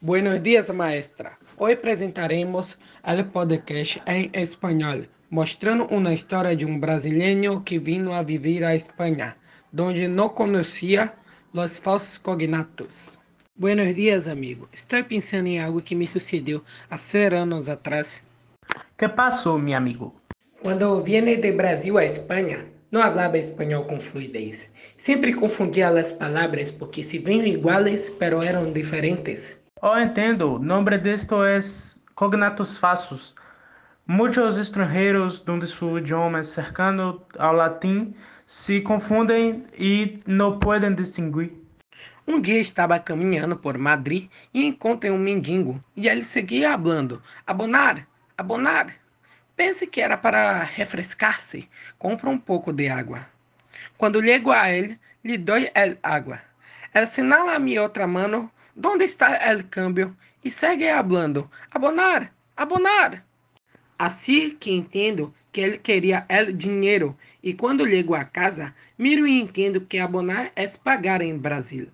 Buenos días, maestra. Hoy presentaremos el podcast en español, mostrando una historia de un brasileño que vino a vivir a España, donde no conocía los falsos cognatos. Buenos días, amigo. Estou pensando em algo que me sucedeu há seis anos atrás. Que passou, meu amigo? Quando vine de Brasil a Espanha, não falava espanhol com fluidez. Sempre confundia as palavras porque se veem iguais, pero eram diferentes. Oh, entendo. Nombre de esto es cognatos falsos. Muitos estrangeiros donde su idioma cercano ao latim se confundem e não podem distinguir. Um dia estava caminhando por Madrid e encontrei um mendigo e ele seguia falando: Abonar, abonar. Pense que era para refrescar-se. Compra um pouco de água. Quando chego a ele, lhe dou el água. Ele sinala a minha outra mano onde está el câmbio e segue falando: Abonar, abonar. Assim que entendo que ele queria el dinheiro e quando chego a casa, miro e entendo que abonar é pagar em Brasil.